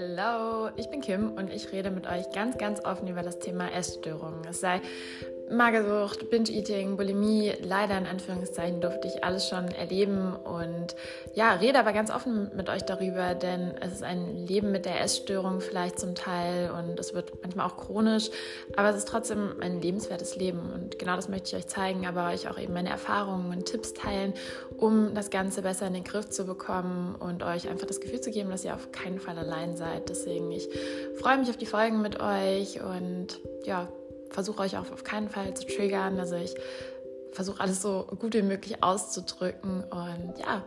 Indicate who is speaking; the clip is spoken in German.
Speaker 1: Hallo, ich bin Kim und ich rede mit euch ganz, ganz offen über das Thema Essstörungen. Es sei Magersucht, Binge-Eating, Bulimie, leider in Anführungszeichen durfte ich alles schon erleben und ja, rede aber ganz offen mit euch darüber, denn es ist ein Leben mit der Essstörung vielleicht zum Teil und es wird manchmal auch chronisch, aber es ist trotzdem ein lebenswertes Leben und genau das möchte ich euch zeigen, aber euch auch eben meine Erfahrungen und Tipps teilen, um das Ganze besser in den Griff zu bekommen und euch einfach das Gefühl zu geben, dass ihr auf keinen Fall allein seid. Deswegen, ich freue mich auf die Folgen mit euch und ja, versuche euch auch auf keinen Fall zu triggern. Also ich versuche alles so gut wie möglich auszudrücken. Und ja,